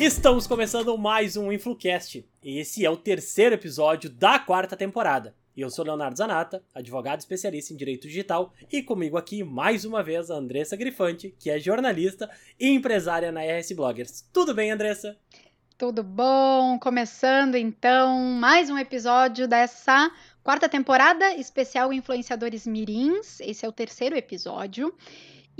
Estamos começando mais um InfluCast. Esse é o terceiro episódio da quarta temporada. Eu sou Leonardo Zanata, advogado especialista em direito digital, e comigo aqui mais uma vez a Andressa Grifante, que é jornalista e empresária na RS Bloggers. Tudo bem, Andressa? Tudo bom? Começando então mais um episódio dessa quarta temporada especial Influenciadores Mirins. Esse é o terceiro episódio.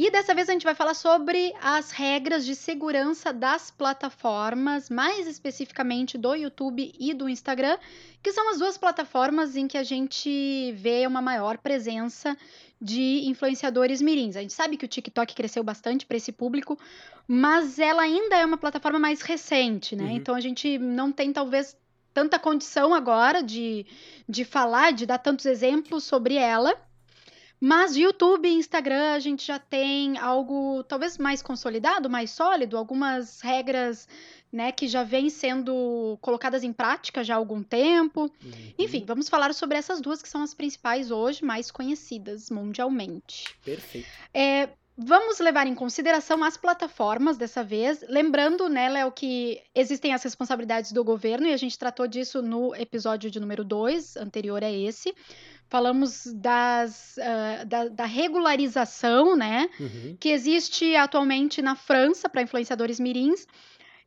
E dessa vez a gente vai falar sobre as regras de segurança das plataformas, mais especificamente do YouTube e do Instagram, que são as duas plataformas em que a gente vê uma maior presença de influenciadores mirins. A gente sabe que o TikTok cresceu bastante para esse público, mas ela ainda é uma plataforma mais recente, né? Uhum. Então a gente não tem talvez tanta condição agora de, de falar, de dar tantos exemplos sobre ela. Mas YouTube e Instagram a gente já tem algo talvez mais consolidado, mais sólido, algumas regras né, que já vêm sendo colocadas em prática já há algum tempo. Uhum. Enfim, vamos falar sobre essas duas que são as principais hoje, mais conhecidas mundialmente. Perfeito. É, Vamos levar em consideração as plataformas dessa vez, lembrando, né, Léo, que existem as responsabilidades do governo e a gente tratou disso no episódio de número 2, anterior a esse. Falamos das, uh, da, da, regularização, né, uhum. que existe atualmente na França para influenciadores mirins.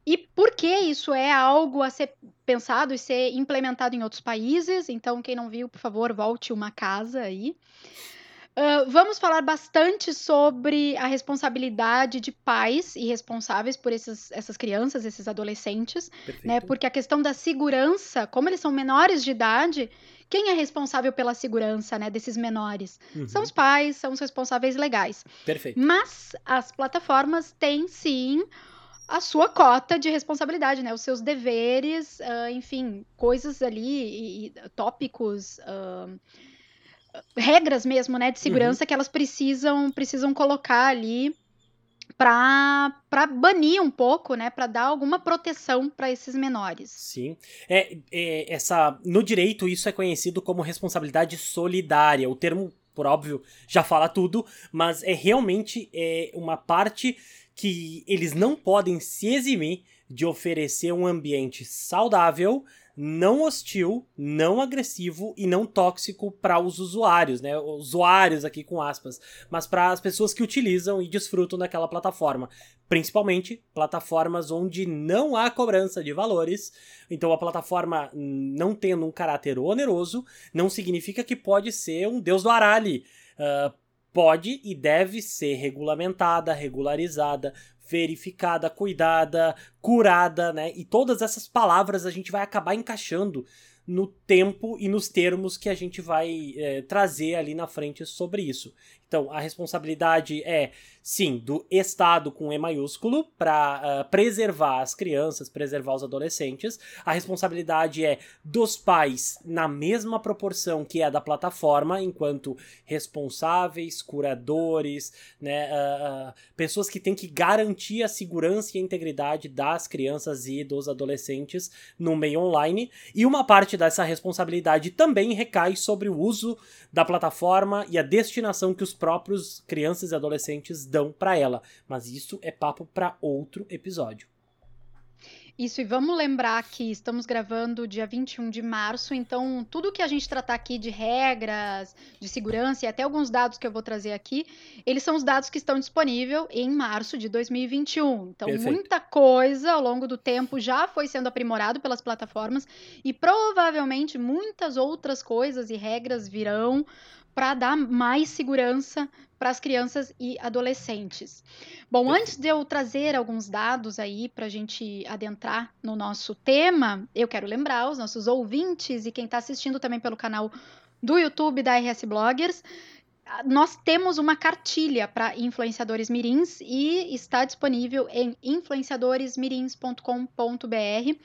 E por que isso é algo a ser pensado e ser implementado em outros países? Então, quem não viu, por favor, volte uma casa aí. Uh, vamos falar bastante sobre a responsabilidade de pais e responsáveis por esses, essas crianças, esses adolescentes, né? Porque a questão da segurança, como eles são menores de idade, quem é responsável pela segurança, né, desses menores? Uhum. São os pais, são os responsáveis legais. Perfeito. Mas as plataformas têm sim a sua cota de responsabilidade, né? Os seus deveres, uh, enfim, coisas ali e, e tópicos. Uh, regras mesmo, né, de segurança uhum. que elas precisam precisam colocar ali para banir um pouco, né, para dar alguma proteção para esses menores. Sim, é, é, essa no direito isso é conhecido como responsabilidade solidária. O termo, por óbvio, já fala tudo, mas é realmente é uma parte que eles não podem se eximir de oferecer um ambiente saudável não hostil, não agressivo e não tóxico para os usuários, né? Usuários aqui com aspas, mas para as pessoas que utilizam e desfrutam daquela plataforma, principalmente plataformas onde não há cobrança de valores. Então a plataforma não tendo um caráter oneroso não significa que pode ser um deus do arali. Uh, pode e deve ser regulamentada, regularizada, verificada, cuidada, curada, né? E todas essas palavras a gente vai acabar encaixando no tempo e nos termos que a gente vai é, trazer ali na frente sobre isso. Então, a responsabilidade é, sim, do Estado com E maiúsculo para uh, ah, preservar as crianças, preservar os adolescentes. A responsabilidade é dos pais na mesma proporção que é a da plataforma, enquanto responsáveis, curadores, né, uh, pessoas que têm que garantir a segurança e a integridade das crianças e dos adolescentes no meio online. E uma parte dessa responsabilidade também recai sobre o uso da plataforma e a destinação que os próprios crianças e adolescentes dão para ela. Mas isso é papo para outro episódio. Isso, e vamos lembrar que estamos gravando dia 21 de março, então tudo que a gente tratar aqui de regras, de segurança e até alguns dados que eu vou trazer aqui, eles são os dados que estão disponíveis em março de 2021. Então, Perfeito. muita coisa ao longo do tempo já foi sendo aprimorado pelas plataformas e provavelmente muitas outras coisas e regras virão para dar mais segurança para as crianças e adolescentes. Bom, antes de eu trazer alguns dados aí para a gente adentrar no nosso tema, eu quero lembrar os nossos ouvintes e quem está assistindo também pelo canal do YouTube da RS Bloggers nós temos uma cartilha para influenciadores mirins e está disponível em influenciadoresmirins.com.br.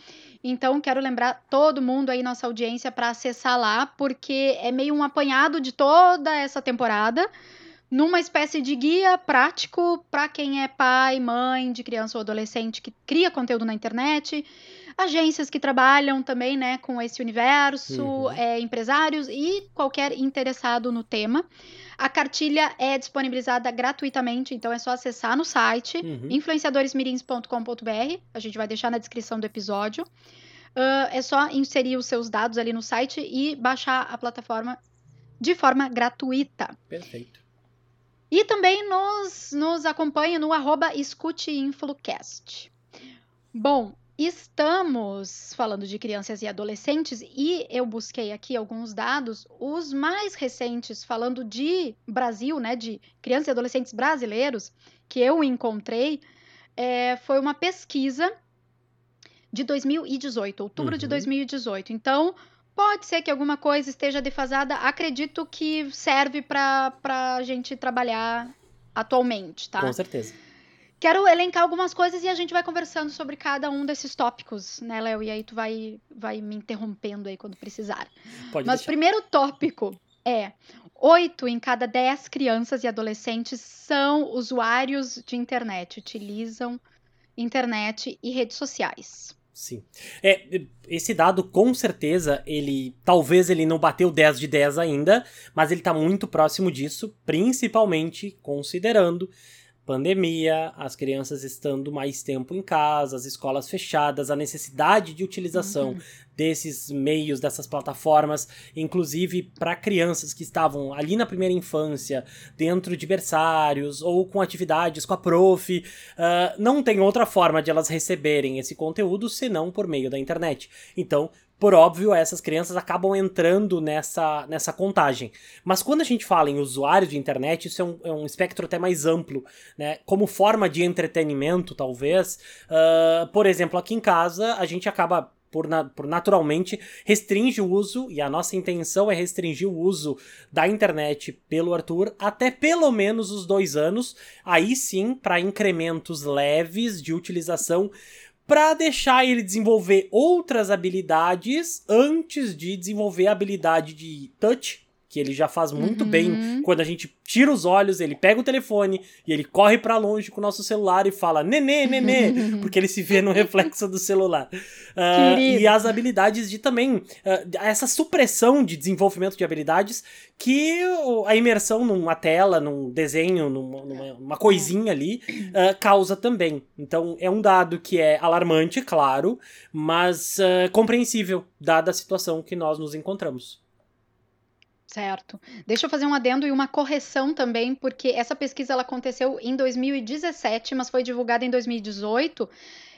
Então, quero lembrar todo mundo aí, nossa audiência, para acessar lá, porque é meio um apanhado de toda essa temporada, numa espécie de guia prático para quem é pai, mãe de criança ou adolescente que cria conteúdo na internet agências que trabalham também, né, com esse universo, Uhum. é, empresários e qualquer interessado no tema. A cartilha é disponibilizada gratuitamente, então é só acessar no site Uhum. influenciadoresmirins.com.br. A gente vai deixar na descrição do episódio. Ah, é só inserir os seus dados ali no site e baixar a plataforma de forma gratuita. Perfeito. E também nos, nos acompanhe no arroba escuteinflucast. Bom, estamos falando de crianças e adolescentes e eu busquei aqui alguns dados, os mais recentes falando de Brasil, né, de crianças e adolescentes brasileiros, que eu encontrei, é, foi uma pesquisa de 2018, outubro de Uhum. 2018. Então, pode ser que alguma coisa esteja defasada. Acredito que serve para a gente trabalhar atualmente, tá? Com certeza. Quero elencar algumas coisas e a gente vai conversando sobre cada um desses tópicos, né, Léo? E aí tu vai, vai me interrompendo aí quando precisar. Pode Mas o deixar. primeiro tópico é: oito em cada dez crianças e adolescentes são usuários de internet, utilizam internet e redes sociais. Sim. É, esse dado, com certeza, ele. Talvez ele não bateu 10 de 10 ainda, mas ele tá muito próximo disso, principalmente considerando pandemia, as crianças estando mais tempo em casa, as escolas fechadas, a necessidade de utilização Uhum. desses meios, dessas plataformas, inclusive para crianças que estavam ali na primeira infância, dentro de berçários ou com atividades com a prof, ah, não tem outra forma de elas receberem esse conteúdo senão por meio da internet. Então, por óbvio, essas crianças acabam entrando nessa, nessa contagem. Mas quando a gente fala em usuário de internet, isso é um, é um espectro até mais amplo, né? Como forma de entretenimento, talvez. ah, por exemplo, aqui em casa, a gente acaba por, na- por naturalmente restringe o uso, e a nossa intenção é restringir o uso da internet pelo Arthur até pelo menos os dois anos, aí sim para incrementos leves de utilização para deixar ele desenvolver outras habilidades antes de desenvolver a habilidade de touch, que ele já faz muito Uhum. bem quando a gente tira os olhos, ele pega o telefone e ele corre para longe com o nosso celular e fala nenê, nenê, porque ele se vê no reflexo do celular. Querido. e as habilidades de também, ah, essa supressão de desenvolvimento de habilidades que a imersão numa tela, num desenho, numa, numa- uma coisinha ali, ah, causa também. Então é um dado que é alarmante, claro, mas compreensível, dada a situação que nós nos encontramos. Certo. Deixa eu fazer um adendo e uma correção também, porque essa pesquisa ela aconteceu em 2017, mas foi divulgada em 2018.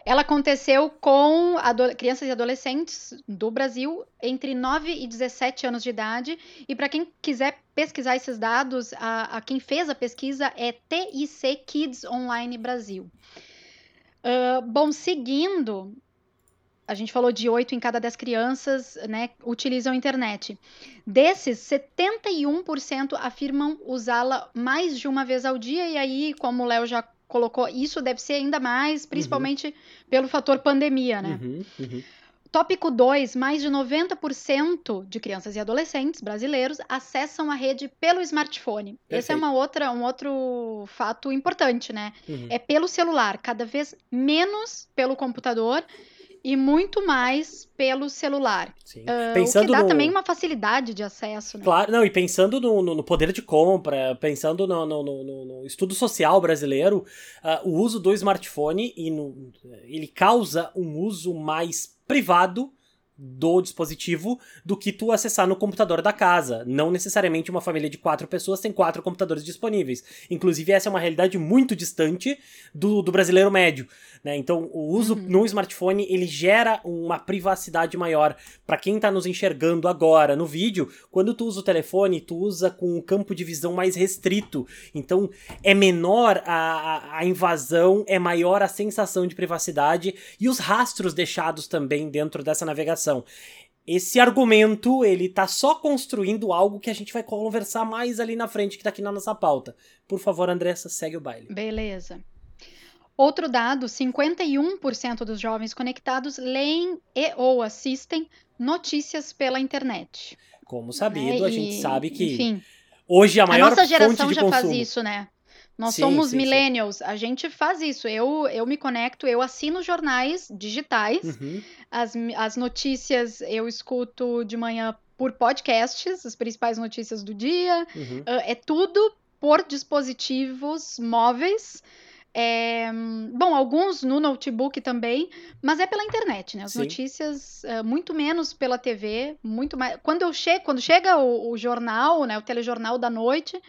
Ela aconteceu com crianças e adolescentes do Brasil entre 9 e 17 anos de idade. E para quem quiser pesquisar esses dados, a, a quem fez a pesquisa é TIC Kids Online Brasil. Ah, bom, seguindo, a gente falou de 8 em cada 10 crianças né, utilizam a internet. Desses, 71% afirmam usá-la mais de uma vez ao dia, e aí, como o Léo já colocou, isso deve ser ainda mais, principalmente pelo fator pandemia, né? Uhum, uhum. Tópico 2, mais de 90% de crianças e adolescentes brasileiros acessam a rede pelo smartphone. Esse é Perfeito. uma outra, um outro fato importante, né? Uhum. É pelo celular, cada vez menos pelo computador e muito mais pelo celular. Sim. O Pensando que dá no... também uma facilidade de acesso, né? Claro, não, e pensando no, no- poder de compra, pensando no, no- estudo social brasileiro, ah, o uso do smartphone e no- ele causa um uso mais privado do dispositivo do que tu acessar no computador da casa. Não necessariamente uma família de quatro pessoas tem quatro computadores disponíveis. Inclusive, essa é uma realidade muito distante do, do brasileiro médio. Né? Então, o uso Uhum. no smartphone ele gera uma privacidade maior. Para quem tá nos enxergando agora no vídeo, quando tu usa o telefone, tu usa com um campo de visão mais restrito. Então, é menor a, a, a invasão, é maior a sensação de privacidade e os rastros deixados também dentro dessa navegação. Esse argumento, ele tá só construindo algo que a gente vai conversar mais ali na frente, que tá aqui na nossa pauta. Por favor, Andressa, segue o baile. Beleza. Outro dado: 51% dos jovens conectados leem e ou assistem notícias pela internet. Como sabido, né? a gente E, sabe que Enfim, hoje a a maior nossa fonte geração de já consumo. faz isso, né? Nós sim, somos sim, millennials, sim. a gente faz isso. Eu, eu me conecto, eu assino jornais digitais, uhum. as, as notícias eu escuto de manhã por podcasts, as principais notícias do dia. Uhum. Uh, é tudo por dispositivos móveis. É, bom, alguns no notebook também, mas é pela internet, né? As Sim. notícias, uh, muito menos pela TV, muito mais. Quando eu chego, quando chega o, o, jornal, né? O telejornal da noite,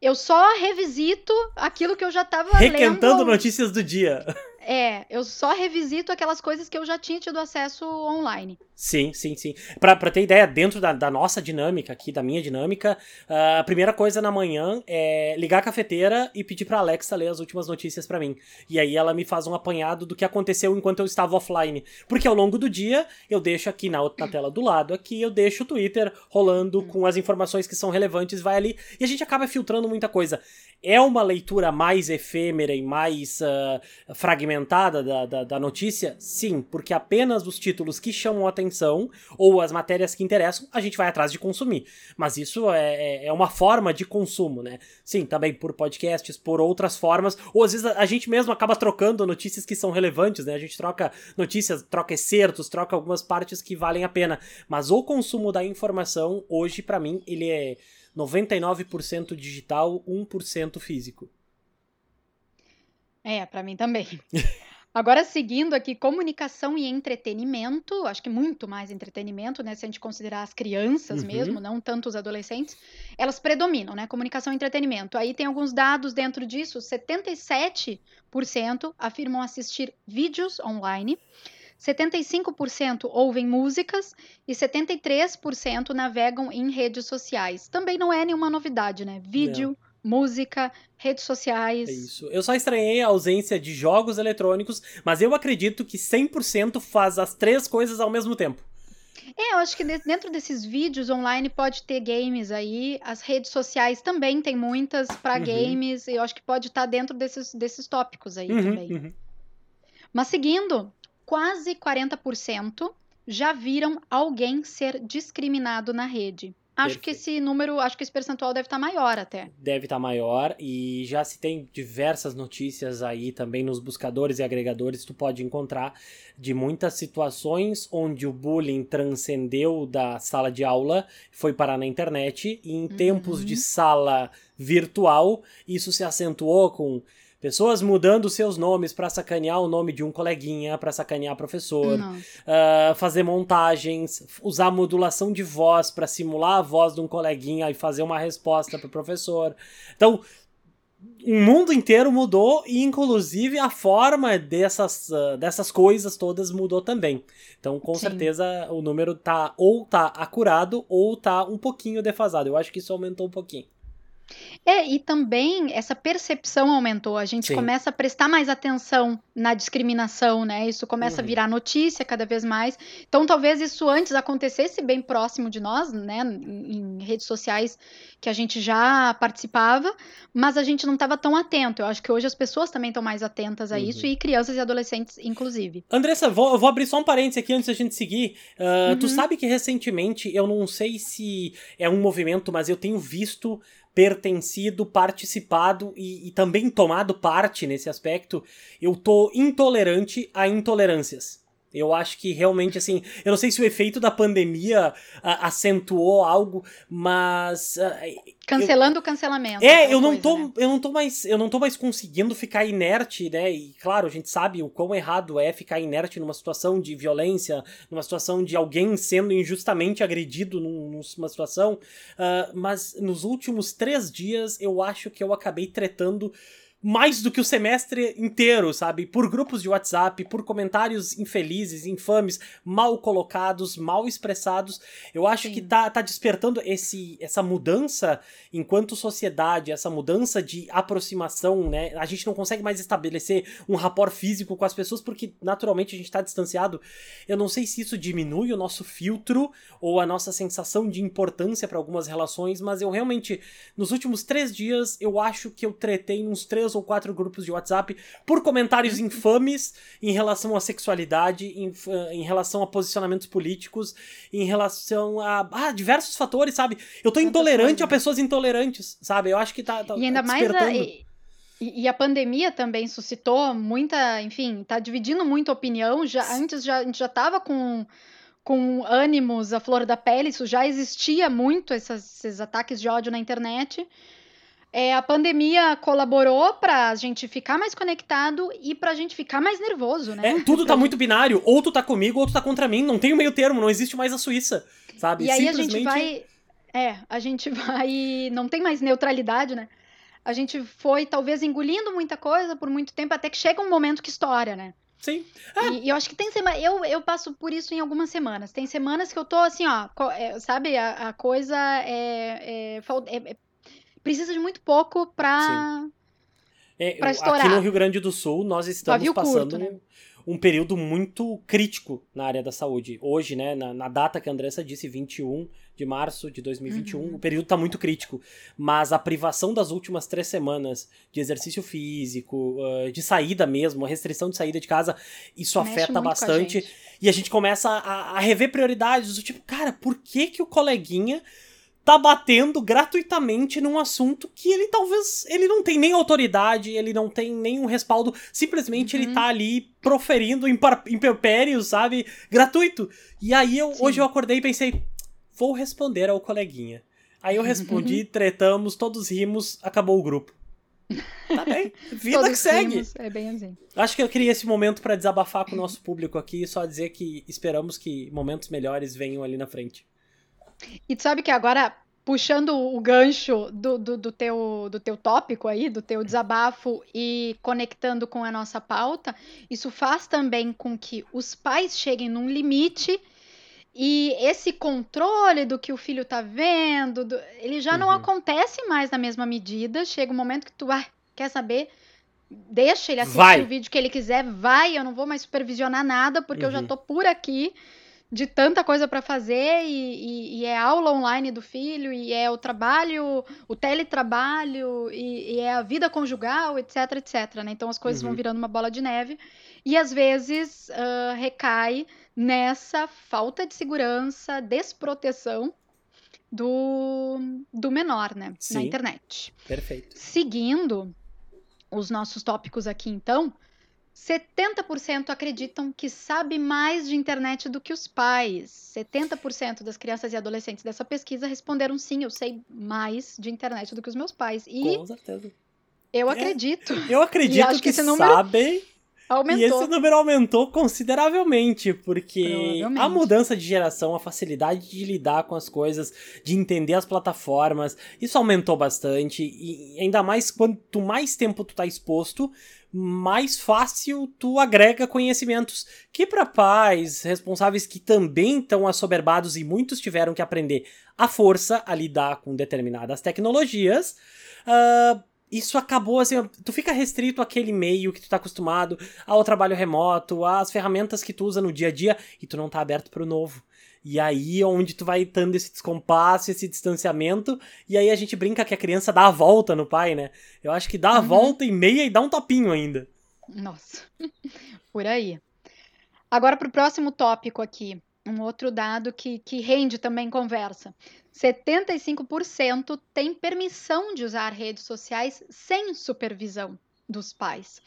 eu só revisito aquilo que eu já estava lendo. Requentando notícias do dia. É, eu só revisito aquelas coisas que eu já tinha tido acesso online. Sim, sim, sim. Pra, pra ter ideia, dentro da, da nossa dinâmica aqui, da minha dinâmica, uh, a primeira coisa na manhã é ligar a cafeteira e pedir pra Alexa ler as últimas notícias para mim. E aí ela me faz um apanhado do que aconteceu enquanto eu estava offline. Porque ao longo do dia, eu deixo aqui na, na tela do lado, aqui eu deixo o Twitter rolando com as informações que são relevantes, vai ali, e a gente acaba filtrando muita coisa. É uma leitura mais efêmera e mais uh, fragmentada da, da, da notícia? Sim, porque apenas os títulos que chamam a atenção ou as matérias que interessam, a gente vai atrás de consumir. Mas isso é, é, é uma forma de consumo, né? Sim, também por podcasts, por outras formas, ou às vezes a gente mesmo acaba trocando notícias que são relevantes, né? A gente troca notícias, troca excertos, troca algumas partes que valem a pena. Mas o consumo da informação, hoje, para mim, ele é 99% digital, 1% físico. É, para mim também. Agora, seguindo aqui, comunicação e entretenimento, acho que muito mais entretenimento, né? Se a gente considerar as crianças uhum. mesmo, não tanto os adolescentes, elas predominam, né? Comunicação e entretenimento. Aí tem alguns dados dentro disso: 77% afirmam assistir vídeos online. 75% ouvem músicas e 73% navegam em redes sociais. Também não é nenhuma novidade, né? Vídeo, música, redes sociais. É isso. Eu só estranhei a ausência de jogos eletrônicos, mas eu acredito que 100% faz as três coisas ao mesmo tempo. É, eu acho que dentro desses vídeos online pode ter games aí, as redes sociais também tem muitas para uhum. games, eu acho que pode estar tá dentro desses, desses tópicos aí uhum, também. Uhum. Mas seguindo, quase 40% já viram alguém ser discriminado na rede. Acho Perfeito. que esse número, acho que esse percentual deve estar tá maior até. Deve estar tá maior e já se tem diversas notícias aí também nos buscadores e agregadores, tu pode encontrar de muitas situações onde o bullying transcendeu da sala de aula, foi parar na internet e em uhum. tempos de sala virtual, isso se acentuou com Pessoas mudando seus nomes para sacanear o nome de um coleguinha, para sacanear professor, uh, fazer montagens, usar modulação de voz para simular a voz de um coleguinha e fazer uma resposta para o professor. Então, o mundo inteiro mudou e inclusive a forma dessas, uh, dessas coisas todas mudou também. Então, com Sim. certeza o número tá ou tá acurado ou tá um pouquinho defasado. Eu acho que isso aumentou um pouquinho. É, e também essa percepção aumentou. A gente Sim. começa a prestar mais atenção na discriminação, né? Isso começa uhum. a virar notícia cada vez mais. Então, talvez isso antes acontecesse bem próximo de nós, né? Em, em redes sociais que a gente já participava, mas a gente não estava tão atento. Eu acho que hoje as pessoas também estão mais atentas a uhum. isso, e crianças e adolescentes, inclusive. Andressa, vou, vou abrir só um parênteses aqui antes da gente seguir. Uh, uhum. Tu sabe que recentemente, eu não sei se é um movimento, mas eu tenho visto pertencido, participado e, e, também tomado parte nesse aspecto, eu tô intolerante a intolerâncias. Eu acho que realmente, assim, eu não sei se o efeito da pandemia a, acentuou algo, mas. A, Cancelando eu, o cancelamento. É, eu não, coisa, tô, né? eu não tô mais. Eu não tô mais conseguindo ficar inerte, né? E claro, a gente sabe o quão errado é ficar inerte numa situação de violência, numa situação de alguém sendo injustamente agredido num, numa situação. Uh, mas nos últimos três dias eu acho que eu acabei tretando mais do que o semestre inteiro, sabe? Por grupos de WhatsApp, por comentários infelizes, infames, mal colocados, mal expressados. Eu acho Sim. que tá, tá despertando esse, essa mudança enquanto sociedade, essa mudança de aproximação, né? A gente não consegue mais estabelecer um rapport físico com as pessoas porque naturalmente a gente tá distanciado. Eu não sei se isso diminui o nosso filtro ou a nossa sensação de importância para algumas relações, mas eu realmente, nos últimos três dias, eu acho que eu tretei uns três ou quatro grupos de WhatsApp por comentários infames em relação à sexualidade, em, em relação a posicionamentos políticos, em relação a ah, diversos fatores, sabe? Eu tô intolerante a pessoas intolerantes, sabe? Eu acho que tá. tá e ainda mais. A, E, e, a pandemia também suscitou muita, enfim, tá dividindo muita opinião. Já, antes já, a gente já estava com, com ânimos a flor da pele, isso já existia muito, essas, esses ataques de ódio na internet. É, a pandemia colaborou para a gente ficar mais conectado e para a gente ficar mais nervoso, né? É, tudo tá muito binário. Ou tu tá comigo, ou tu tá contra mim. Não tem o meio termo, não existe mais a Suíça, sabe? E aí Simplesmente... a gente vai... É, a gente vai... Não tem mais neutralidade, né? A gente foi, talvez, engolindo muita coisa por muito tempo, até que chega um momento que estoura, né? Sim. Ah. E, e, eu acho que tem semana. Eu, eu passo por isso em algumas semanas. Tem semanas que eu tô assim, ó. É, sabe, a, a coisa é, é, é, é precisa de muito pouco pra, é, pra estourar. Aqui no Rio Grande do Sul, nós estamos passando curto, né? um período muito crítico na área da saúde. Hoje, né, na, na data que a Andressa disse, 21 de março de 2021, uhum. o período está muito crítico. Mas a privação das últimas três semanas de exercício físico, de saída mesmo, a restrição de saída de casa, isso Mexe afeta bastante. A e a gente começa a, a rever prioridades do tipo, cara, por que que o coleguinha tá batendo gratuitamente num assunto que ele talvez ele não tem nem autoridade, ele não tem nenhum respaldo, simplesmente uhum. ele tá ali proferindo impropérios, sabe? Gratuito. E aí eu, hoje eu acordei e pensei, vou responder ao coleguinha. Aí eu respondi, tretamos, todos rimos, acabou o grupo. Tá bem, vida todos que segue. Rimos, é bem assim. Acho que eu queria esse momento para desabafar com o nosso público aqui e só dizer que esperamos que momentos melhores venham ali na frente. E tu sabe que agora, puxando o gancho do, do, do, teu, do teu tópico aí, do teu desabafo e conectando com a nossa pauta, isso faz também com que os pais cheguem num limite e esse controle do que o filho tá vendo, do, ele já uhum. não acontece mais na mesma medida. Chega um momento que tu ah, quer saber, deixa ele assistir vai. o vídeo que ele quiser, vai, eu não vou mais supervisionar nada, porque uhum. eu já uhum. tô por aqui de tanta coisa para fazer e, e, e, é aula online do filho e é o trabalho, o teletrabalho e, e é a vida conjugal, etc, etc. Né? Então as coisas uhum. vão virando uma bola de neve e às vezes uh, recai nessa falta de segurança, desproteção do, do menor, né? Sim. Na internet. Perfeito. Seguindo os nossos tópicos aqui, então, 70% acreditam que sabe mais de internet do que os pais. 70% das crianças e adolescentes dessa pesquisa responderam sim, eu sei mais de internet do que os meus pais. E Com certeza. Eu é, acredito. Eu acredito que, que sabem. Aumentou. E esse número aumentou consideravelmente, porque a mudança de geração, a facilidade de lidar com as coisas, de entender as plataformas, isso aumentou bastante. E ainda mais quanto mais tempo tu tá exposto, mais fácil tu agrega conhecimentos que para pais responsáveis que também estão assoberbados e muitos tiveram que aprender a força a lidar com determinadas tecnologias, uh, isso acabou assim, tu fica restrito àquele meio que tu tá acostumado, ao trabalho remoto, às ferramentas que tu usa no dia a dia e tu não tá aberto para o novo. E aí é onde tu vai dando esse descompasso, esse distanciamento, e aí a gente brinca que a criança dá a volta no pai, né? Eu acho que dá a uhum. volta e meia e dá um topinho ainda. Nossa, por aí. Agora para o próximo tópico aqui, um outro dado que, que rende também conversa. 75% tem permissão de usar redes sociais sem supervisão dos pais.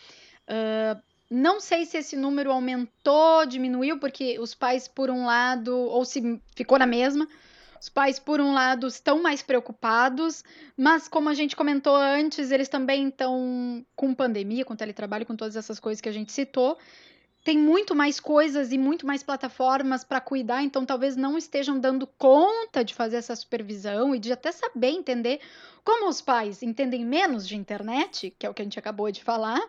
Uh, não sei se esse número aumentou, diminuiu, porque os pais, por um lado, ou se ficou na mesma, os pais, por um lado, estão mais preocupados, mas como a gente comentou antes, eles também estão com pandemia, com teletrabalho, com todas essas coisas que a gente citou. Tem muito mais coisas e muito mais plataformas para cuidar, então talvez não estejam dando conta de fazer essa supervisão e de até saber entender como os pais entendem menos de internet, que é o que a gente acabou de falar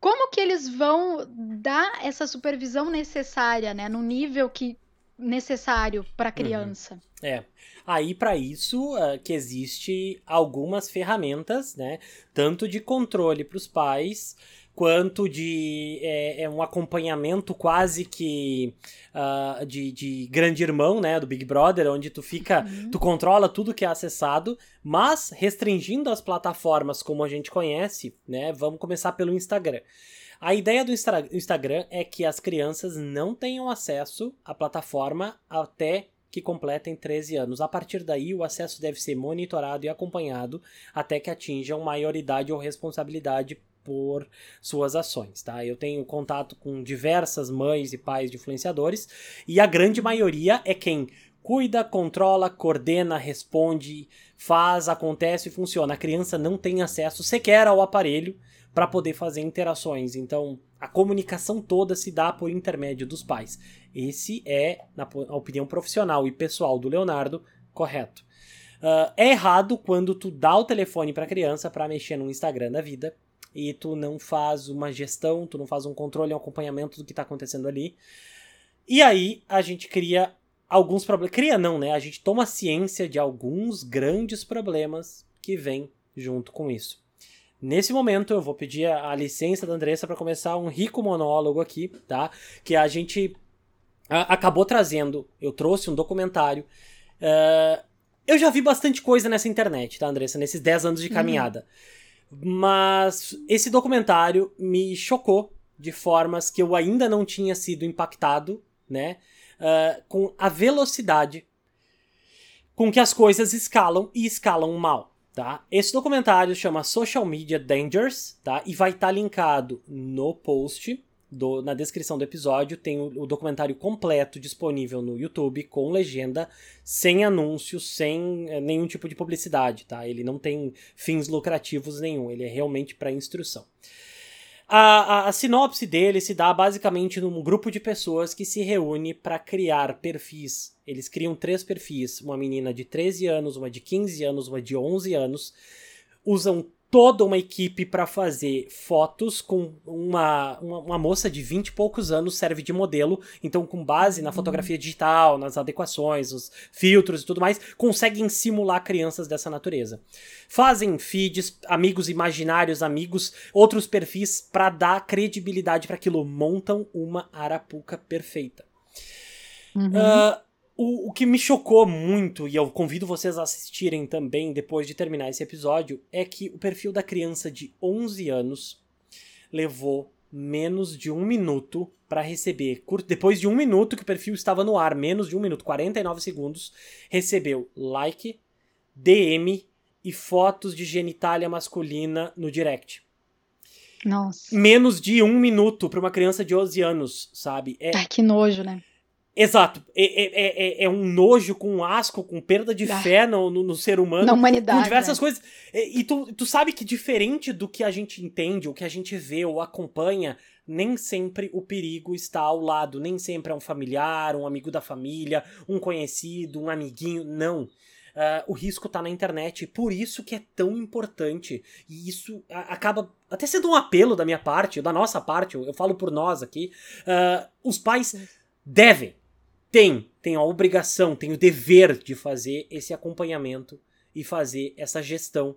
como que eles vão dar essa supervisão necessária, né, no nível que necessário para a uhum. criança? Uhum. É. Aí para isso uh, que existe algumas ferramentas, né, tanto de controle para os pais quanto de é, é um acompanhamento quase que uh, de, de grande irmão, né, do Big Brother, onde tu fica, uhum. tu controla tudo que é acessado, mas restringindo as plataformas como a gente conhece, né, vamos começar pelo Instagram. A ideia do Instagram é que as crianças não tenham acesso à plataforma até que completem 13 anos. A partir daí, o acesso deve ser monitorado e acompanhado até que atinjam maioridade ou responsabilidade por suas ações, tá? Eu tenho contato com diversas mães e pais de influenciadores e a grande maioria é quem cuida, controla, coordena, responde, faz, acontece e funciona. A criança não tem acesso sequer ao aparelho para poder fazer interações. Então, a comunicação toda se dá por intermédio dos pais. Esse é, na opinião profissional e pessoal do Leonardo, correto. Uh, é errado quando tu dá o telefone para a criança para mexer no Instagram da vida e tu não faz uma gestão, tu não faz um controle, um acompanhamento do que está acontecendo ali. E aí a gente cria alguns problemas. Cria não, né? A gente toma ciência de alguns grandes problemas que vêm junto com isso. Nesse momento, eu vou pedir a, licença da Andressa para começar um rico monólogo aqui, tá? Que a gente acabou trazendo. Eu trouxe um documentário. Uh, eu já vi bastante coisa nessa internet, tá, Andressa? Nesses 10 anos de uhum. caminhada. Uhum. Mas esse documentário me chocou de formas que eu ainda não tinha sido impactado, né? Uh, com a velocidade com que as coisas escalam e escalam mal tá? Esse documentário chama Social Media Dangers, tá? E vai estar tá linkado no post, do, na descrição do episódio, tem o, o, documentário completo disponível no YouTube, com legenda, sem anúncios, sem é, nenhum tipo de publicidade, tá? Ele não tem fins lucrativos nenhum, ele é realmente para instrução. A, a, a, sinopse dele se dá basicamente num grupo de pessoas que se reúne para criar perfis. Eles criam três perfis: uma menina de 13 anos, uma de 15 anos, uma de 11 anos. Usam toda uma equipe para fazer fotos com uma, uma, uma, moça de 20 e poucos anos serve de modelo, então com base na uhum. fotografia digital, nas adequações, os filtros e tudo mais, conseguem simular crianças dessa natureza. Fazem feeds, amigos imaginários, amigos, outros perfis para dar credibilidade para aquilo, montam uma arapuca perfeita. Uhum. Uh, o, o que me chocou muito, e eu convido vocês a assistirem também depois de terminar esse episódio, é que o perfil da criança de 11 anos levou menos de um minuto para receber. Depois de um minuto que o perfil estava no ar, menos de um minuto, 49 segundos, recebeu like, DM e fotos de genitália masculina no direct. Nossa. Menos de um minuto para uma criança de 11 anos, sabe? É... Ai, que nojo, né? Exato. É, é, é, é, um nojo com asco, com perda de ah, fé no, no, no, ser humano. Na humanidade. Com diversas né? coisas. E, e tu, tu sabe que diferente do que a gente entende, o que a gente vê ou acompanha, nem sempre o perigo está ao lado. Nem sempre é um familiar, um amigo da família, um conhecido, um amiguinho. Não. Uh, o risco está na internet. Por isso que é tão importante. E isso acaba até sendo um apelo da minha parte, da nossa parte, eu, eu falo por nós aqui. Uh, os pais devem tem, tem a obrigação, tem o dever de fazer esse acompanhamento e fazer essa gestão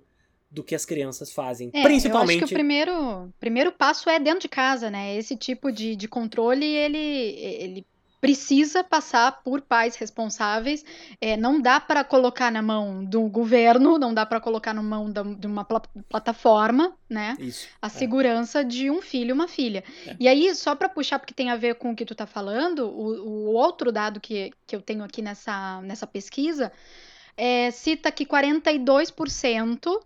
do que as crianças fazem. É, Principalmente. Eu acho que o primeiro, primeiro passo é dentro de casa, né? Esse tipo de, de controle, ele, ele precisa passar por pais responsáveis. É, não dá para colocar na mão do governo, não dá para colocar na mão da, de uma pl plataforma, né? Isso, a é. segurança de um filho e uma filha. É. E aí, só para puxar, porque tem a ver com o que tu tá falando, o, o outro dado que, que eu tenho aqui nessa, nessa pesquisa é, cita que 42%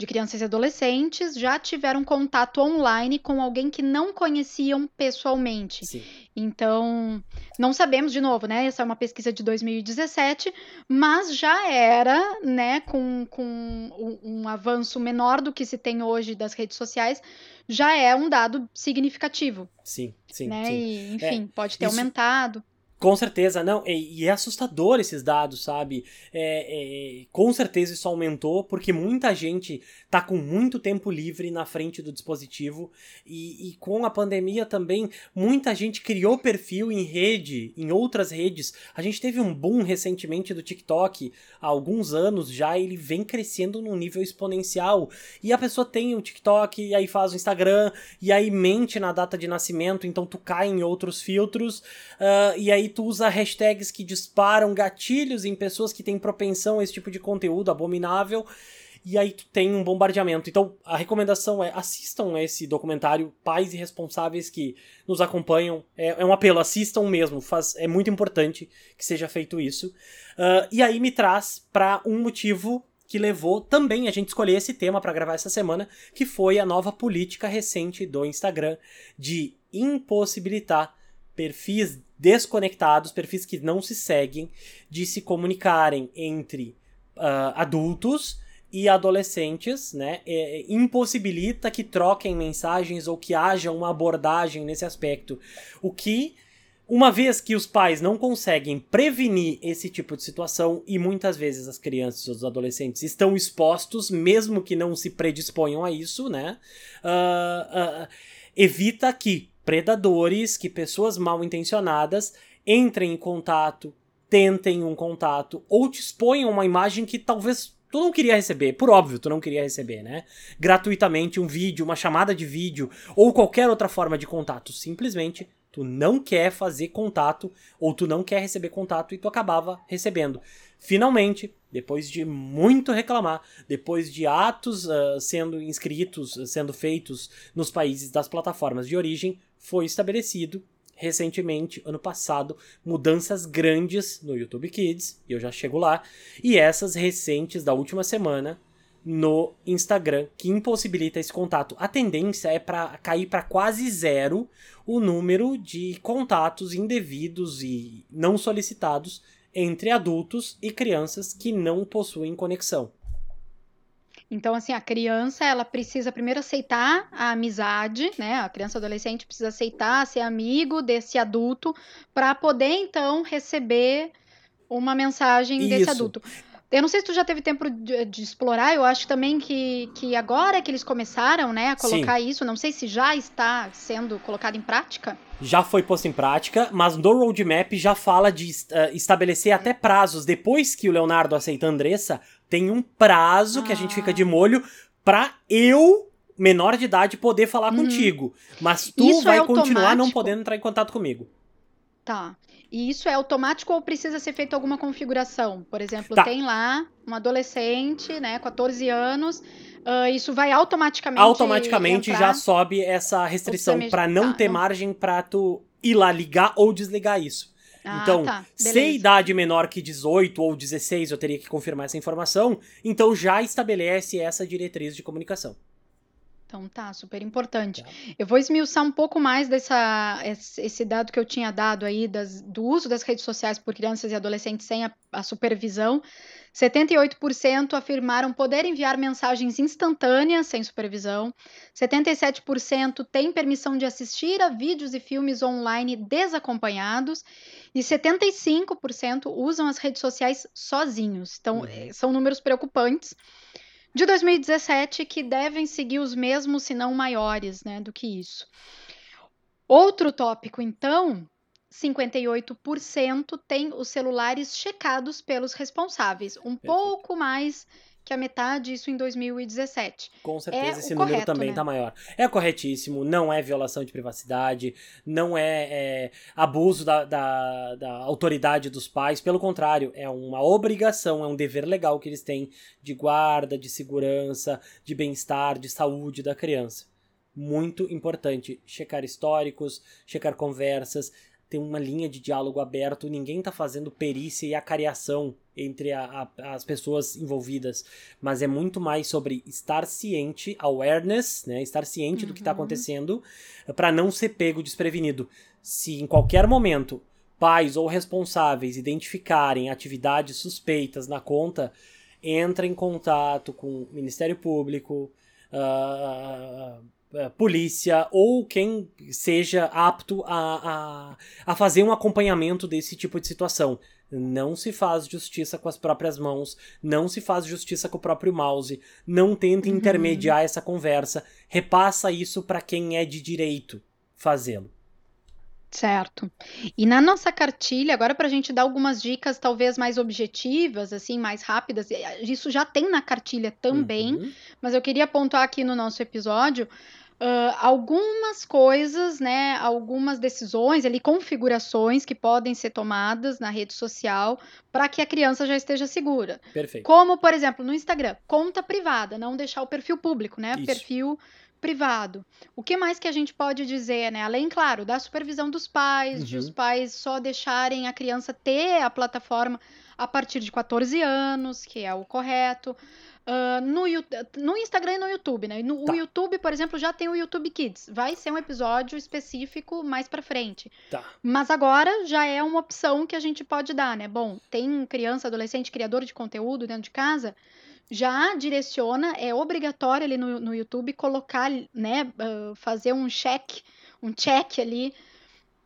de crianças e adolescentes já tiveram contato online com alguém que não conheciam pessoalmente. Sim. Então, não sabemos de novo, né? Essa é uma pesquisa de 2017, mas já era, né, com, com um, um avanço menor do que se tem hoje das redes sociais, já é um dado significativo. Sim, sim. Né? sim. E, enfim, é, pode ter isso... aumentado. Com certeza, não. E, e, é assustador esses dados, sabe? É, é, com certeza isso aumentou, porque muita gente tá com muito tempo livre na frente do dispositivo. E, e, com a pandemia também, muita gente criou perfil em rede, em outras redes. A gente teve um boom recentemente do TikTok, há alguns anos já, ele vem crescendo num nível exponencial. E a pessoa tem o TikTok, e aí faz o Instagram, e aí mente na data de nascimento, então tu cai em outros filtros, uh, e aí tu usa hashtags que disparam gatilhos em pessoas que têm propensão a esse tipo de conteúdo abominável. e aí tu tem um bombardeamento. Então, a recomendação é assistam esse documentário Pais Irresponsáveis que nos acompanham. É, é um apelo, assistam mesmo. Faz, é muito importante que seja feito isso. Uh, e aí me traz para um motivo que levou também a gente escolher esse tema para gravar essa semana, que foi a nova política recente do Instagram de impossibilitar perfis desconectados, perfis que não se seguem, de se comunicarem entre uh, adultos e adolescentes, né? É, impossibilita que troquem mensagens ou que haja uma abordagem nesse aspecto. O que uma vez que os pais não conseguem prevenir esse tipo de situação, e muitas vezes as crianças e os adolescentes estão expostos, mesmo que não se predisponham a isso, né? Uh, uh, evita que predadores, que pessoas mal intencionadas entrem em contato, tentem um contato, ou te exponham uma imagem que talvez tu não queria receber, por óbvio, tu não queria receber, né? Gratuitamente um vídeo, uma chamada de vídeo ou qualquer outra forma de contato, simplesmente Tu não quer fazer contato ou tu não quer receber contato e tu acabava recebendo. Finalmente, depois de muito reclamar, depois de atos uh, sendo inscritos, sendo feitos nos países das plataformas de origem, foi estabelecido recentemente, ano passado, mudanças grandes no YouTube Kids, e eu já chego lá, e essas recentes da última semana no Instagram, que impossibilita esse contato. A tendência é para cair para quase zero o número de contatos indevidos e não solicitados entre adultos e crianças que não possuem conexão. Então, assim, a criança, ela precisa primeiro aceitar a amizade, né? A criança adolescente precisa aceitar ser amigo desse adulto para poder, então, receber uma mensagem Isso. desse adulto. Eu não sei se tu já teve tempo de, de, explorar, eu acho também que, que agora que eles começaram, né, a colocar Sim. isso, não sei se já está sendo colocado em prática. Já foi posto em prática, mas no roadmap já fala de uh, estabelecer até prazos. Depois que o Leonardo aceita a Andressa, tem um prazo ah. que a gente fica de ah. molho pra eu, menor de idade, poder falar uhum. contigo. Mas tu isso vai é continuar não podendo entrar em contato comigo. Tá. E isso é automático ou precisa ser feita alguma configuração? Por exemplo, tá. tem lá um adolescente, né, 14 anos, uh, isso vai automaticamente. Automaticamente já sobe essa restrição para não tá, ter não... margem para tu ir lá ligar ou desligar isso. Ah, então, tá. se a idade menor que 18 ou 16, eu teria que confirmar essa informação, então já estabelece essa diretriz de comunicação. Então tá, super importante. Tá. Eu vou esmiuçar um pouco mais dessa, esse dado que eu tinha dado aí das, do uso das redes sociais por crianças e adolescentes sem a, a supervisão. 78% afirmaram poder enviar mensagens instantâneas sem supervisão. 77% têm permissão de assistir a vídeos e filmes online desacompanhados. E 75% usam as redes sociais sozinhos. Então, uhum. são números preocupantes de 2017 que devem seguir os mesmos, se não maiores, né, do que isso. Outro tópico, então, 58% tem os celulares checados pelos responsáveis, um pouco mais que a metade, isso em 2017. Com certeza, é esse número correto, também está né? maior. É corretíssimo, não é violação de privacidade, não é, é abuso da, da, da, autoridade dos pais, pelo contrário, é uma obrigação, é um dever legal que eles têm de guarda, de segurança, de bem-estar, de saúde da criança. Muito importante checar históricos, checar conversas, ter uma linha de diálogo aberto, ninguém está fazendo perícia e acariação entre a, a, as pessoas envolvidas, mas é muito mais sobre estar ciente, awareness, né, estar ciente uhum. do que está uhum. acontecendo, para não ser pego desprevenido. Se em qualquer momento pais ou responsáveis identificarem atividades suspeitas na conta, entra em contato com o Ministério Público, uh, polícia ou quem seja apto a, a, a fazer um acompanhamento desse tipo de situação. Não se faz justiça com as próprias mãos, não se faz justiça com o próprio mouse, não tenta uhum. intermediar essa conversa, repassa isso para quem é de direito fazê-lo. Certo. E na nossa cartilha, agora para a gente dar algumas dicas talvez mais objetivas, assim, mais rápidas, isso já tem na cartilha também, uhum. mas eu queria pontuar aqui no nosso episódio uh, algumas coisas, né, algumas decisões ali, configurações que podem ser tomadas na rede social para que a criança já esteja segura. Perfeito. Como, por exemplo, no Instagram, conta privada, não deixar o perfil público, né? Isso. Perfil privado. O que mais que a gente pode dizer, né? Além, claro, da supervisão dos pais, de Uhum. os pais só deixarem a criança ter a plataforma a partir de 14 anos, que é o correto. Ah, no, no Instagram e no YouTube, né? No Tá. o YouTube, por exemplo, já tem o YouTube Kids. Vai ser um episódio específico mais pra frente. Tá. Mas agora já é uma opção que a gente pode dar, né? Bom, tem criança, adolescente, criador de conteúdo dentro de casa, já direciona, é obrigatório ali no, no YouTube colocar, né, ah, fazer um check, um check ali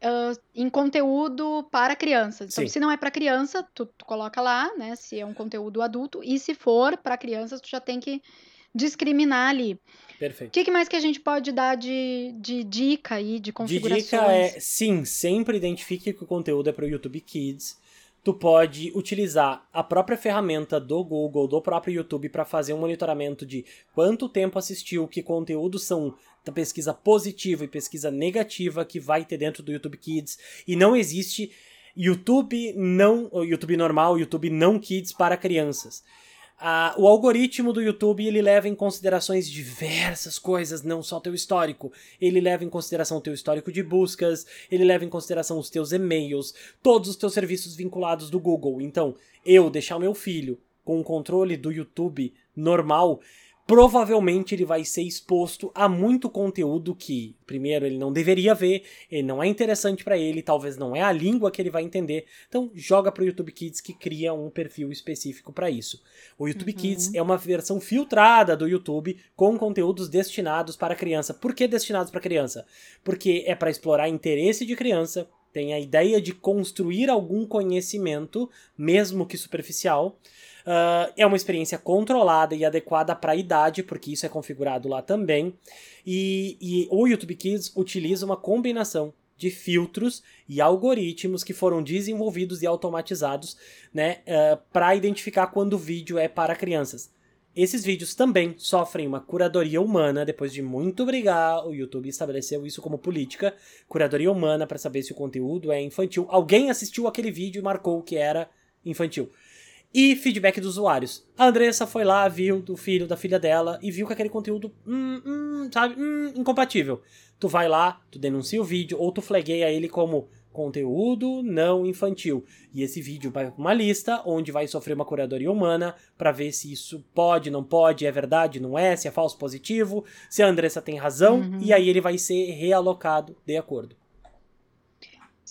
ah, em conteúdo para crianças. Então, Sim. se não é para criança, tu, tu coloca lá, né, se é um conteúdo adulto, e se for para crianças, tu já tem que discriminar ali. O Perfeito. que, que mais que a gente pode dar de, de dica aí, de De configurações? dica é, sim, sempre identifique que o conteúdo é para o YouTube Kids. Tu pode utilizar a própria ferramenta do Google, do próprio YouTube, para fazer um monitoramento de quanto tempo assistiu, que conteúdos são da pesquisa positiva e pesquisa negativa que vai ter dentro do YouTube Kids. E não existe YouTube não, YouTube normal, YouTube não Kids para crianças. Ah, o algoritmo do YouTube ele leva em considerações diversas coisas, não só teu histórico. Ele leva em consideração o teu histórico de buscas, ele leva em consideração os teus e-mails, todos os teus serviços vinculados do Google. Então, eu deixar meu filho com o controle do YouTube normal, provavelmente ele vai ser exposto a muito conteúdo que, primeiro, ele não deveria ver, ele não é interessante para ele, talvez não é a língua que ele vai entender. Então, joga pro YouTube Kids que cria um perfil específico para isso. O YouTube Uhum. Kids é uma versão filtrada do YouTube com conteúdos destinados para criança. Por que destinados para criança? Porque é para explorar interesse de criança, tem a ideia de construir algum conhecimento, mesmo que superficial. Uh, é uma experiência controlada e adequada para a idade, porque isso é configurado lá também. E, e o YouTube Kids utiliza uma combinação de filtros e algoritmos que foram desenvolvidos e automatizados né, para identificar quando o vídeo é para crianças. Esses vídeos também sofrem uma curadoria humana, depois de muito brigar, o YouTube estabeleceu isso como política, curadoria humana para saber se o conteúdo é infantil. Alguém assistiu aquele vídeo e marcou que era infantil e feedback dos usuários. A Andressa foi lá, viu do filho, da filha dela e viu que aquele conteúdo, hum, hum, sabe, hum, incompatível. Tu vai lá, tu denuncia o vídeo ou tu flagueia ele como conteúdo não infantil. E esse vídeo vai para uma lista onde vai sofrer uma curadoria humana para ver se isso pode, não pode, é verdade, não é, se é falso positivo, se a Andressa tem razão, Uhum. e aí ele vai ser realocado de acordo.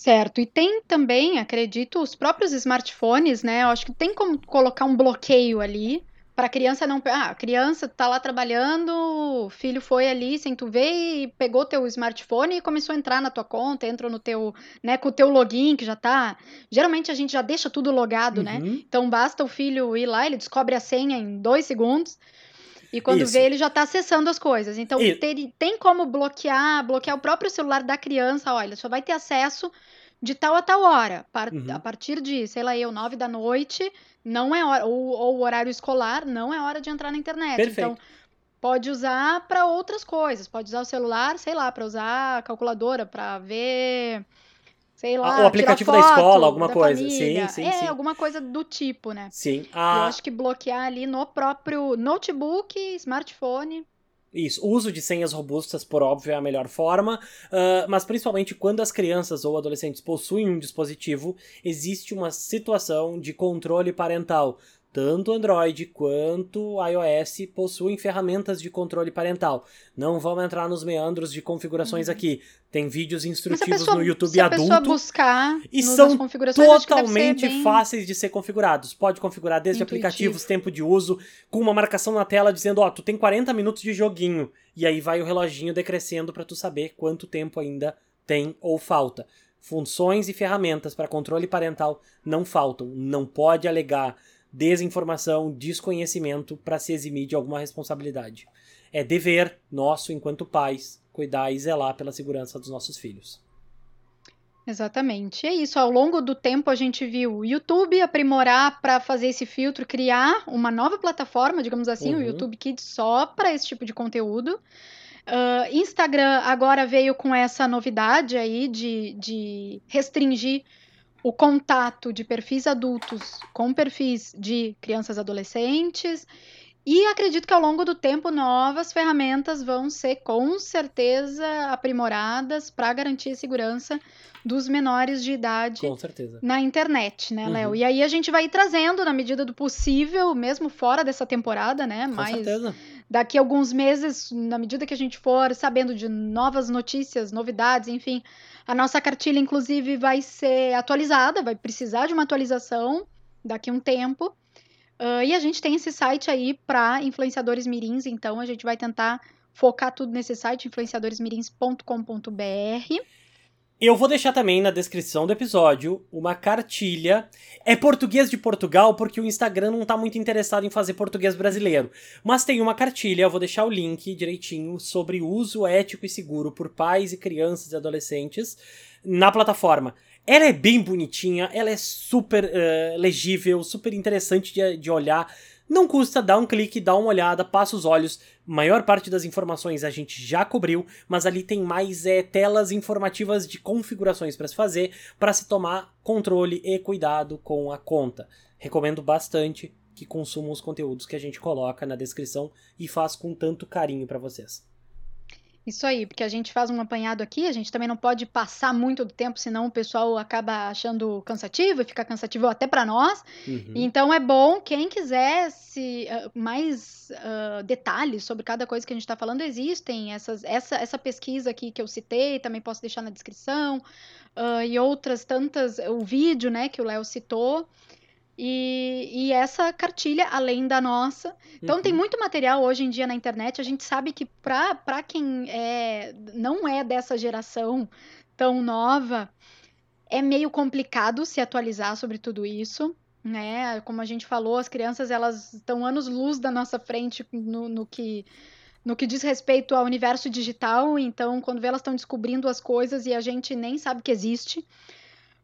Certo, e tem também, acredito, os próprios smartphones, né? Eu acho que tem como colocar um bloqueio ali para a criança não. Ah, a criança tá lá trabalhando, o filho foi ali sem tu ver e pegou teu smartphone e começou a entrar na tua conta, entrou no teu, né, com o teu login que já tá. Geralmente a gente já deixa tudo logado, né? Uhum. Então basta o filho ir lá, ele descobre a senha em dois segundos. E quando Isso. vê, ele já tá acessando as coisas. Então, E- ter- tem como bloquear, bloquear o próprio celular da criança. Olha, só vai ter acesso de tal a tal hora. Par- Uhum. A partir de, sei lá, eu, nove da noite, não é hora. Ou, ou horário escolar, não é hora de entrar na internet. Perfeito. Então, pode usar para outras coisas. Pode usar o celular, sei lá, para usar a calculadora, para ver. Sei lá, Ah, o tirar aplicativo da escola, alguma da coisa. família. Sim, sim, é, sim. alguma coisa do tipo, né? Sim. Eu A, acho que bloquear ali no próprio notebook, smartphone. Isso, o uso de senhas robustas, por óbvio, é a melhor forma, ah, mas principalmente quando as crianças ou adolescentes possuem um dispositivo, existe uma situação de controle parental. Tanto Android quanto iOS possuem ferramentas de controle parental. Não vamos entrar nos meandros de configurações aqui. Tem vídeos Uhum. Instrutivos pessoa, no YouTube se a adulto buscar e no- são totalmente bem- fáceis de ser configurados. Pode configurar desde Intuitivo. aplicativos, tempo de uso, com uma marcação na tela dizendo, ó, tu tem 40 minutos de joguinho. E aí vai o reloginho decrescendo para tu saber quanto tempo ainda tem ou falta. Funções e ferramentas para controle parental não faltam. Não pode alegar desinformação, desconhecimento para se eximir de alguma responsabilidade. É dever nosso, enquanto pais, cuidar e zelar pela segurança dos nossos filhos. Exatamente. É isso. Ao longo do tempo a gente viu o YouTube aprimorar para fazer esse filtro, criar uma nova plataforma, digamos assim, o Uhum. YouTube Kids só para esse tipo de conteúdo. Uh, Instagram agora veio com essa novidade aí de, de restringir o contato de perfis adultos com perfis de crianças adolescentes. E acredito que ao longo do tempo novas ferramentas vão ser com certeza aprimoradas para garantir a segurança dos menores de idade na internet, né, Léo? Uhum. E aí a gente vai trazendo na medida do possível, mesmo fora dessa temporada, né? Com certeza. Daqui a alguns meses, na medida que a gente for sabendo de novas notícias, novidades, enfim, a nossa cartilha, inclusive, vai ser atualizada, vai precisar de uma atualização daqui a um tempo. Uh, e a gente tem esse site aí para influenciadores mirins, então a gente vai tentar focar tudo nesse site, influenciadoresmirins.com.br. Eu vou deixar também na descrição do episódio uma cartilha. É português de Portugal porque o Instagram não tá muito interessado em fazer português brasileiro. Mas tem uma cartilha, eu vou deixar o link direitinho sobre uso ético e seguro por pais e crianças e adolescentes na plataforma. Ela é bem bonitinha, ela é super uh, legível, super interessante de, de olhar. Não custa dar um clique, dar uma olhada, passa os olhos. Maior parte das informações a gente já cobriu, mas ali tem mais é, telas informativas de configurações para se fazer, para se tomar controle e cuidado com a conta. Recomendo bastante que consumam os conteúdos que a gente coloca na descrição e faz com tanto carinho para vocês. Isso aí, porque a gente faz um apanhado aqui, a gente também não pode passar muito do tempo, senão o pessoal acaba achando cansativo e fica cansativo até para nós. Uhum. Então é bom, quem quiser se, uh, mais uh, detalhes sobre cada coisa que a gente está falando, existem essas, essa, essa pesquisa aqui que eu citei, também posso deixar na descrição, uh, e outras tantas, o vídeo né, que o Léo citou. E, e, essa cartilha, além da nossa. Então, uhum. tem muito material hoje em dia na internet. A gente sabe que, para quem é, não é dessa geração tão nova, é meio complicado se atualizar sobre tudo isso. Né? Como a gente falou, as crianças elas estão anos-luz da nossa frente no, no que no que diz respeito ao universo digital, então quando vê elas estão descobrindo as coisas e a gente nem sabe que existe.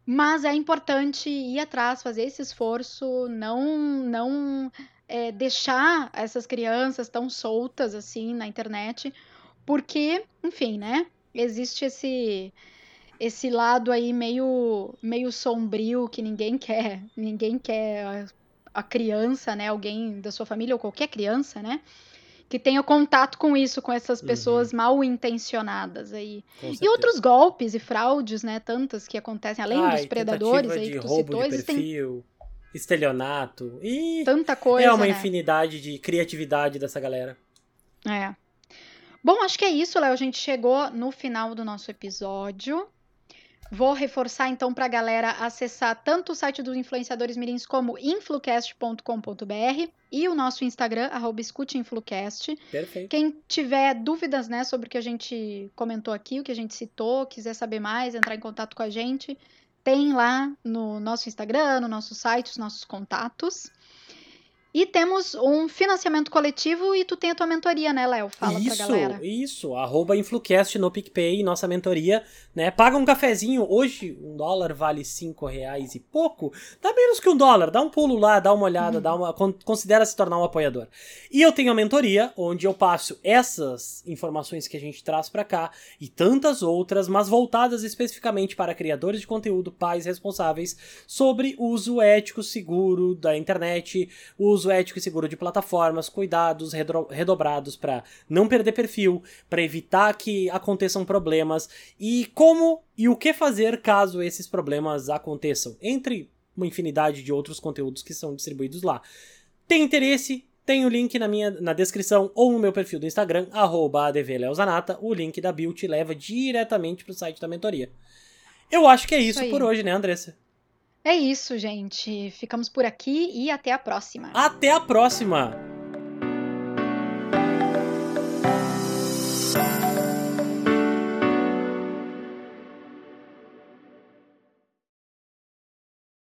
Mas é importante ir atrás, fazer esse esforço, não, não é, deixar essas crianças tão soltas assim na internet, porque, enfim, né? Existe esse esse lado aí meio meio sombrio que ninguém quer, ninguém quer a, a criança, né? Alguém da sua família ou qualquer criança, né? Que tenha contato com isso, com essas pessoas uhum. mal intencionadas aí. E outros golpes e fraudes, né? Tantas que acontecem, além dos predadores aí que tu roubo citou, de perfil, tem... estelionato e tanta coisa. É uma né? infinidade de criatividade dessa galera. É. Bom, acho que é isso, Léo. A gente chegou no final do nosso episódio. Vou reforçar então para a galera acessar tanto o site dos influenciadores mirins como influcast.com.br e o nosso Instagram, arroba escuteinflucast. Perfeito. Quem tiver dúvidas né, sobre o que a gente comentou aqui, o que a gente citou, quiser saber mais, entrar em contato com a gente, tem lá no nosso Instagram, no nosso site, os nossos contatos. E temos um financiamento coletivo e tu tem a tua mentoria, né, Léo? Fala isso, pra galera. Isso, arroba Influcast no PicPay, nossa mentoria, né? Paga um cafezinho, hoje um dólar vale cinco reais e pouco, dá menos que um dólar, dá um pulo lá, dá uma olhada, uhum. dá uma, considera se tornar um apoiador. E eu tenho a mentoria, onde eu passo essas informações que a gente traz para cá e tantas outras, mas voltadas especificamente para criadores de conteúdo, pais responsáveis, sobre uso ético seguro da internet, uso uso ético e seguro de plataformas, cuidados redobrados para não perder perfil, para evitar que aconteçam problemas e como e o que fazer caso esses problemas aconteçam, entre uma infinidade de outros conteúdos que são distribuídos lá. Tem interesse? Tem o link na minha na descrição ou no meu perfil do Instagram, advleozanata. O link da te leva diretamente para o site da mentoria. Eu acho que é isso, isso por hoje, né, Andressa? É isso, gente. Ficamos por aqui e até a próxima. Até a próxima!